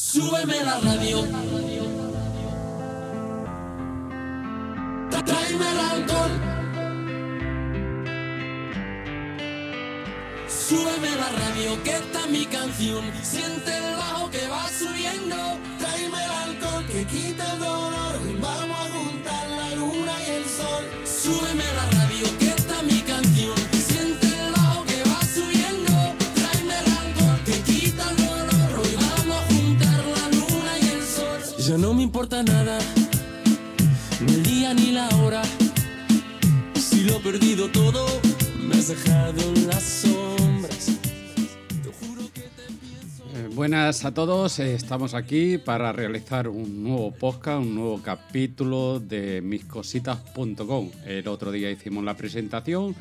Súbeme la radio. Tráeme el alcohol. Súbeme la radio, que está mi canción. Siente el bajo que va subiendo. Tráeme el alcohol que quita el dolor. Vamos a perdido todo, me has dejado en las sombras. Te juro que te pienso. Eh, buenas a todos, eh, estamos aquí para realizar un nuevo podcast, un nuevo capítulo de miscositas.com. El otro día hicimos la presentación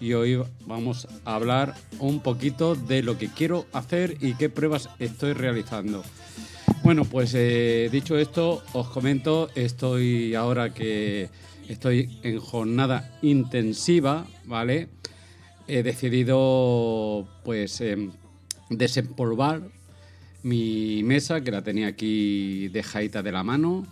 y hoy vamos a hablar un poquito de lo que quiero hacer y qué pruebas estoy realizando. Bueno, pues eh, dicho esto, os comento, estoy ahora que estoy en jornada intensiva, ¿vale? He decidido pues em, desempolvar mi mesa, que la tenía aquí dejadita de la mano,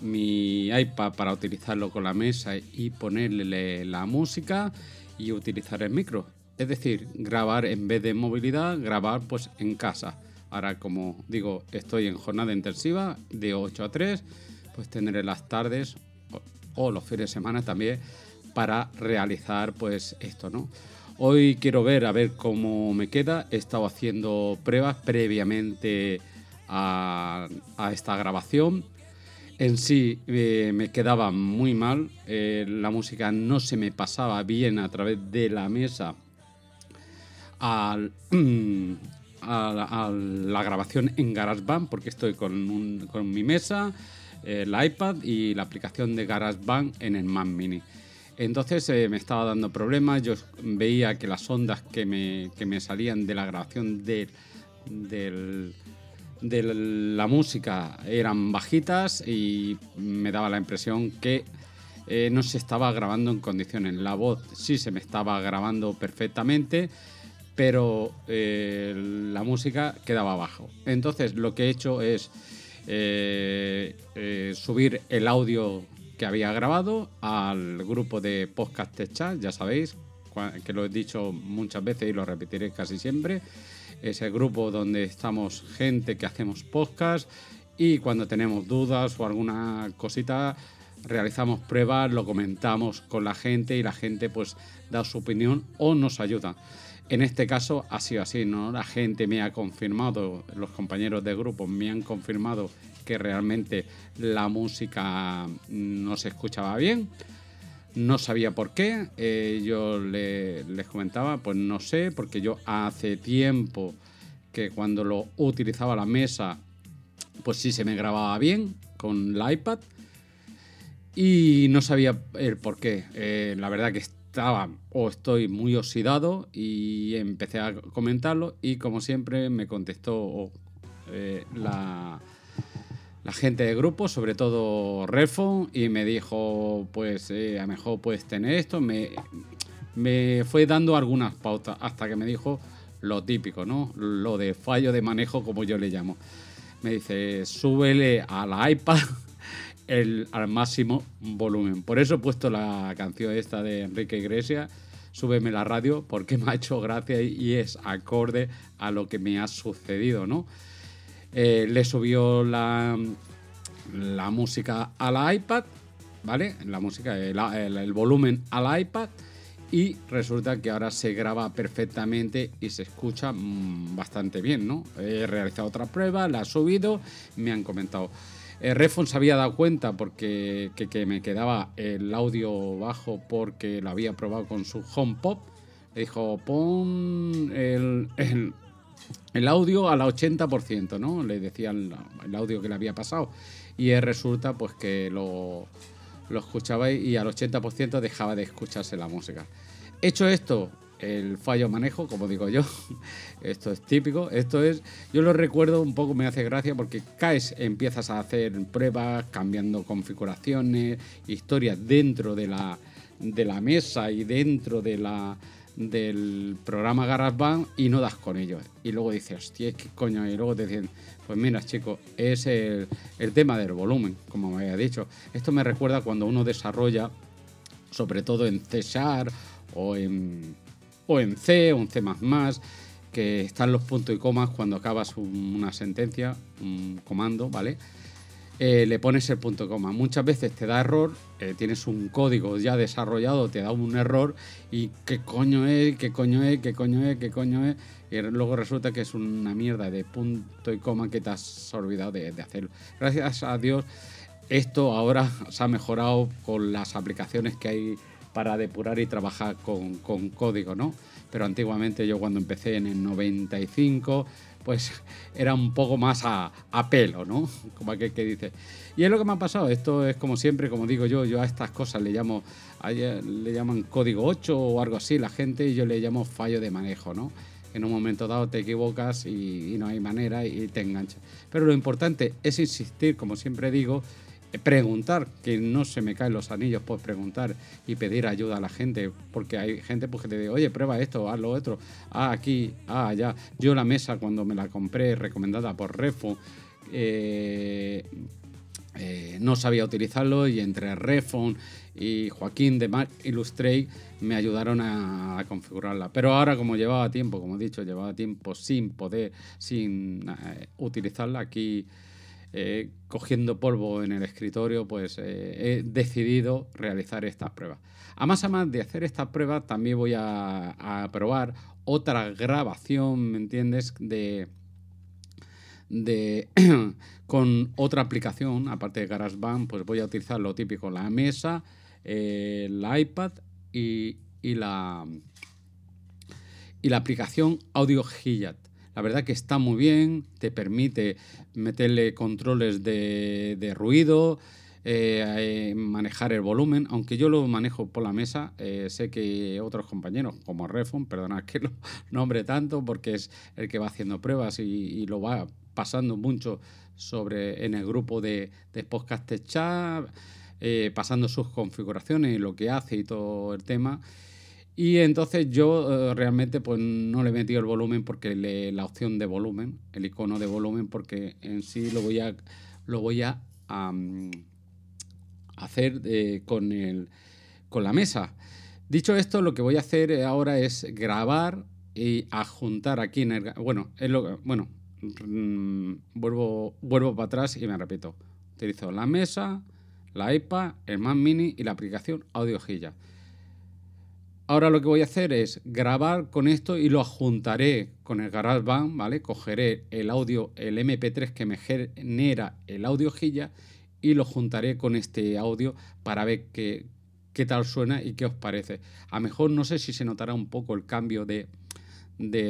mi iPad para utilizarlo con la mesa y ponerle la música y utilizar el micro. Es decir, grabar en vez de movilidad, grabar pues en casa. Ahora, como digo, estoy en jornada intensiva de 8 a 3, pues tendré las tardes o, los fines de semana también para realizar pues esto, ¿no? Hoy quiero ver a ver cómo me queda. He estado haciendo pruebas previamente a, esta grabación. En sí eh, me quedaba muy mal. eh, la música no se me pasaba bien a través de la mesa al, a, la- a la grabación en GarageBand porque estoy con, un- con mi mesa, el iPad y la aplicación de GarageBand en el Mac Mini. Entonces eh, me estaba dando problemas, yo veía que las ondas que me, que me salían de la grabación de, de la música eran bajitas y me daba la impresión que eh, no se estaba grabando en condiciones. La voz sí se me estaba grabando perfectamente, pero eh, la música quedaba abajo. Entonces lo que he hecho es eh, eh, subir el audio que había grabado al grupo de podcast chat, ya sabéis, que lo he dicho muchas veces y lo repetiré casi siempre. Es el grupo donde estamos gente que hacemos podcast y cuando tenemos dudas o alguna cosita realizamos pruebas, lo comentamos con la gente y la gente pues da su opinión o nos ayuda. En este caso ha sido así, ¿no? La gente me ha confirmado, los compañeros de grupo me han confirmado que realmente la música no se escuchaba bien. No sabía por qué. eh, yo le- les comentaba, pues no sé, porque yo hace tiempo que cuando lo utilizaba la mesa, pues sí se me grababa bien con la iPad y no sabía el por qué. Eh, la verdad que estaba o estoy muy oxidado y empecé a comentarlo y como siempre me contestó eh, la, gente de grupo, sobre todo Refo, y me dijo, pues eh, a lo mejor puedes tener esto. Me, me fue dando algunas pautas hasta que me dijo lo típico, ¿no? Lo de fallo de manejo, como yo le llamo. Me dice, súbele a la iPad el, al máximo volumen. Por eso he puesto la canción esta de Enrique Iglesias, Súbeme la radio, porque me ha hecho gracia y, es acorde a lo que me ha sucedido, ¿no? Eh, le subió la, la música a la iPad, ¿vale? La música, el, el- el volumen a la iPad y resulta que ahora se graba perfectamente y se escucha mm, bastante bien, ¿no? He realizado otra prueba, la he subido, me han comentado. Eh, Refon se había dado cuenta porque que, me quedaba el audio bajo porque lo había probado con su HomePod. Le dijo, pon el, el- el audio al 80%, ¿no? Le decía el, el audio que le había pasado. Y eh, resulta pues que lo, lo escuchaba y al 80% dejaba de escucharse la música. Hecho esto, el fallo manejo, como digo yo, esto es típico, esto es, yo lo recuerdo un poco, me hace gracia porque caes, empiezas a hacer pruebas, cambiando configuraciones, historias dentro de la, de la mesa y dentro de la, del programa GarageBand y no das con ellos. Y luego dices, hostia, ¿qué coño? Y luego te dicen, pues mira, chicos, es el, tema del volumen, como me había dicho. Esto me recuerda cuando uno desarrolla, sobre todo en C o en, o en C o en C, que están los puntos y comas cuando acabas una sentencia, un comando, ¿vale? Eh, le pones el punto coma. Muchas veces te da error, eh, tienes un código ya desarrollado, te da un error y qué coño es, qué coño es, qué coño es, qué coño es. Y luego resulta que es una mierda de punto y coma que te has olvidado de, hacerlo. Gracias a Dios, esto ahora se ha mejorado con las aplicaciones que hay para depurar y trabajar con, con código, ¿no? Pero antiguamente yo cuando empecé en el 95 pues era un poco más a, pelo, ¿no? Como aquel que dice. Y es lo que me ha pasado. Esto es como siempre, como digo yo, yo a estas cosas le llamo, le llaman código 8 o algo así la gente y yo le llamo fallo de manejo, ¿no? En un momento dado te equivocas y, no hay manera y te enganchas. Pero lo importante es insistir, como siempre digo, preguntar, que no se me caen los anillos por preguntar y pedir ayuda a la gente, porque hay gente pues, que te dice, oye, prueba esto, haz lo otro, ah, aquí, ah, allá. Yo la mesa cuando me la compré recomendada por Refo, eh, eh, no sabía utilizarlo y entre Refon y Joaquín de Mac Illustrate me ayudaron a, configurarla. Pero ahora como llevaba tiempo, como he dicho, llevaba tiempo sin poder, sin eh, utilizarla aquí eh, cogiendo polvo en el escritorio, pues eh, he decidido realizar estas pruebas. A más a más de hacer esta prueba, también voy a, probar otra grabación, ¿me entiendes? De, de con otra aplicación, aparte de GarageBand, pues voy a utilizar lo típico, la mesa, eh, el iPad y, la y la aplicación Audio Hiyat. La verdad que está muy bien, te permite meterle controles de, ruido, eh, manejar el volumen, aunque yo lo manejo por la mesa, eh, sé que otros compañeros, como Refon, perdonad que lo nombre tanto, porque es el que va haciendo pruebas y, lo va pasando mucho sobre en el grupo de, de podcast chat, eh, pasando sus configuraciones y lo que hace y todo el tema. Y entonces yo eh, realmente pues no le he metido el volumen porque la opción de volumen, el icono de volumen, porque en sí lo voy a, lo voy a hacer eh, con, el, con la mesa. Dicho esto, lo que voy a hacer ahora es grabar y adjuntar aquí en el... Bueno, es lo, bueno mm, vuelvo, vuelvo para atrás y me repito. Utilizo la mesa, la iPad, el Mac Mini y la aplicación Audio Ahora lo que voy a hacer es grabar con esto y lo adjuntaré con el GarageBand, ¿vale? Cogeré el audio, el MP3 que me genera el audio Gilla y lo juntaré con este audio para ver qué, qué tal suena y qué os parece. A lo mejor no sé si se notará un poco el cambio de,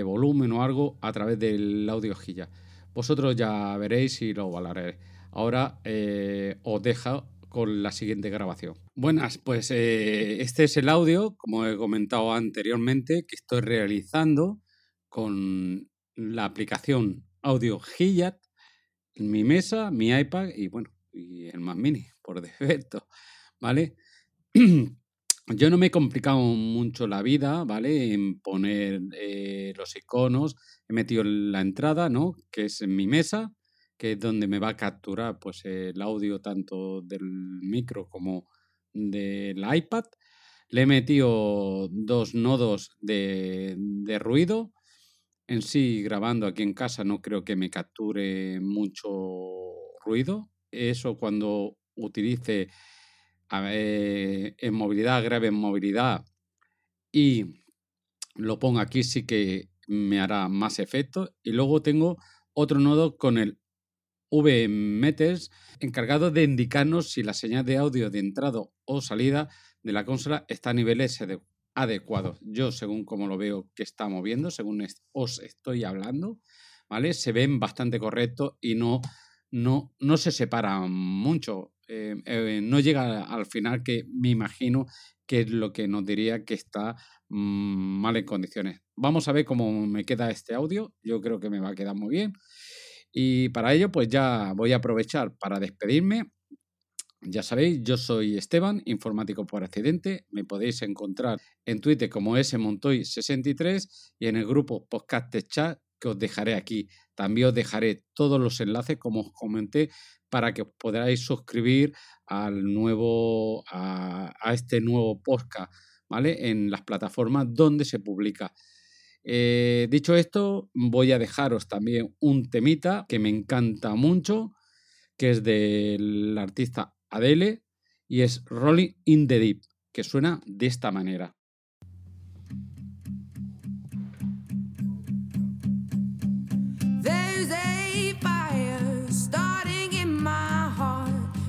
volumen o algo a través del audio Gilla. Vosotros ya veréis y lo valoraréis. Ahora eh, os dejo con la siguiente grabación. Buenas, pues eh, este es el audio, como he comentado anteriormente, que estoy realizando con la aplicación Audio Hiyat, mi mesa, mi iPad y bueno, y el Mac Mini por defecto, ¿vale? Yo no me he complicado mucho la vida, ¿vale? En poner eh, los iconos, he metido la entrada, ¿no? Que es en mi mesa, que es donde me va a capturar pues, el audio tanto del micro como del iPad. Le he metido dos nodos de, ruido. En sí, grabando aquí en casa, no creo que me capture mucho ruido. Eso cuando utilice en movilidad, grave en movilidad y lo pongo aquí, sí que me hará más efecto. Y luego tengo otro nodo con el vmeters encargado de indicarnos si la señal de audio de entrada o salida de la consola está a niveles adecuados. Yo, según como lo veo que está moviendo, según os estoy hablando, ¿vale? Se ven bastante correctos y no, no, no se separan mucho. Eh, eh, no llega al final que me imagino que es lo que nos diría que está mm, mal en condiciones. Vamos a ver cómo me queda este audio. Yo creo que me va a quedar muy bien. Y para ello, pues ya voy a aprovechar para despedirme. Ya sabéis, yo soy Esteban, informático por accidente. Me podéis encontrar en Twitter como smontoy63 y en el grupo Podcast Chat que os dejaré aquí. También os dejaré todos los enlaces, como os comenté, para que os podáis suscribir al nuevo, a, a este nuevo podcast, ¿vale? En las plataformas donde se publica. Eh, dicho esto, voy a dejaros también un temita que me encanta mucho, que es del artista Adele y es Rolling in the Deep, que suena de esta manera.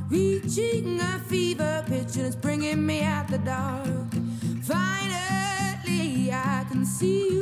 Reaching a fever bringing me out the dark. Finally, I can see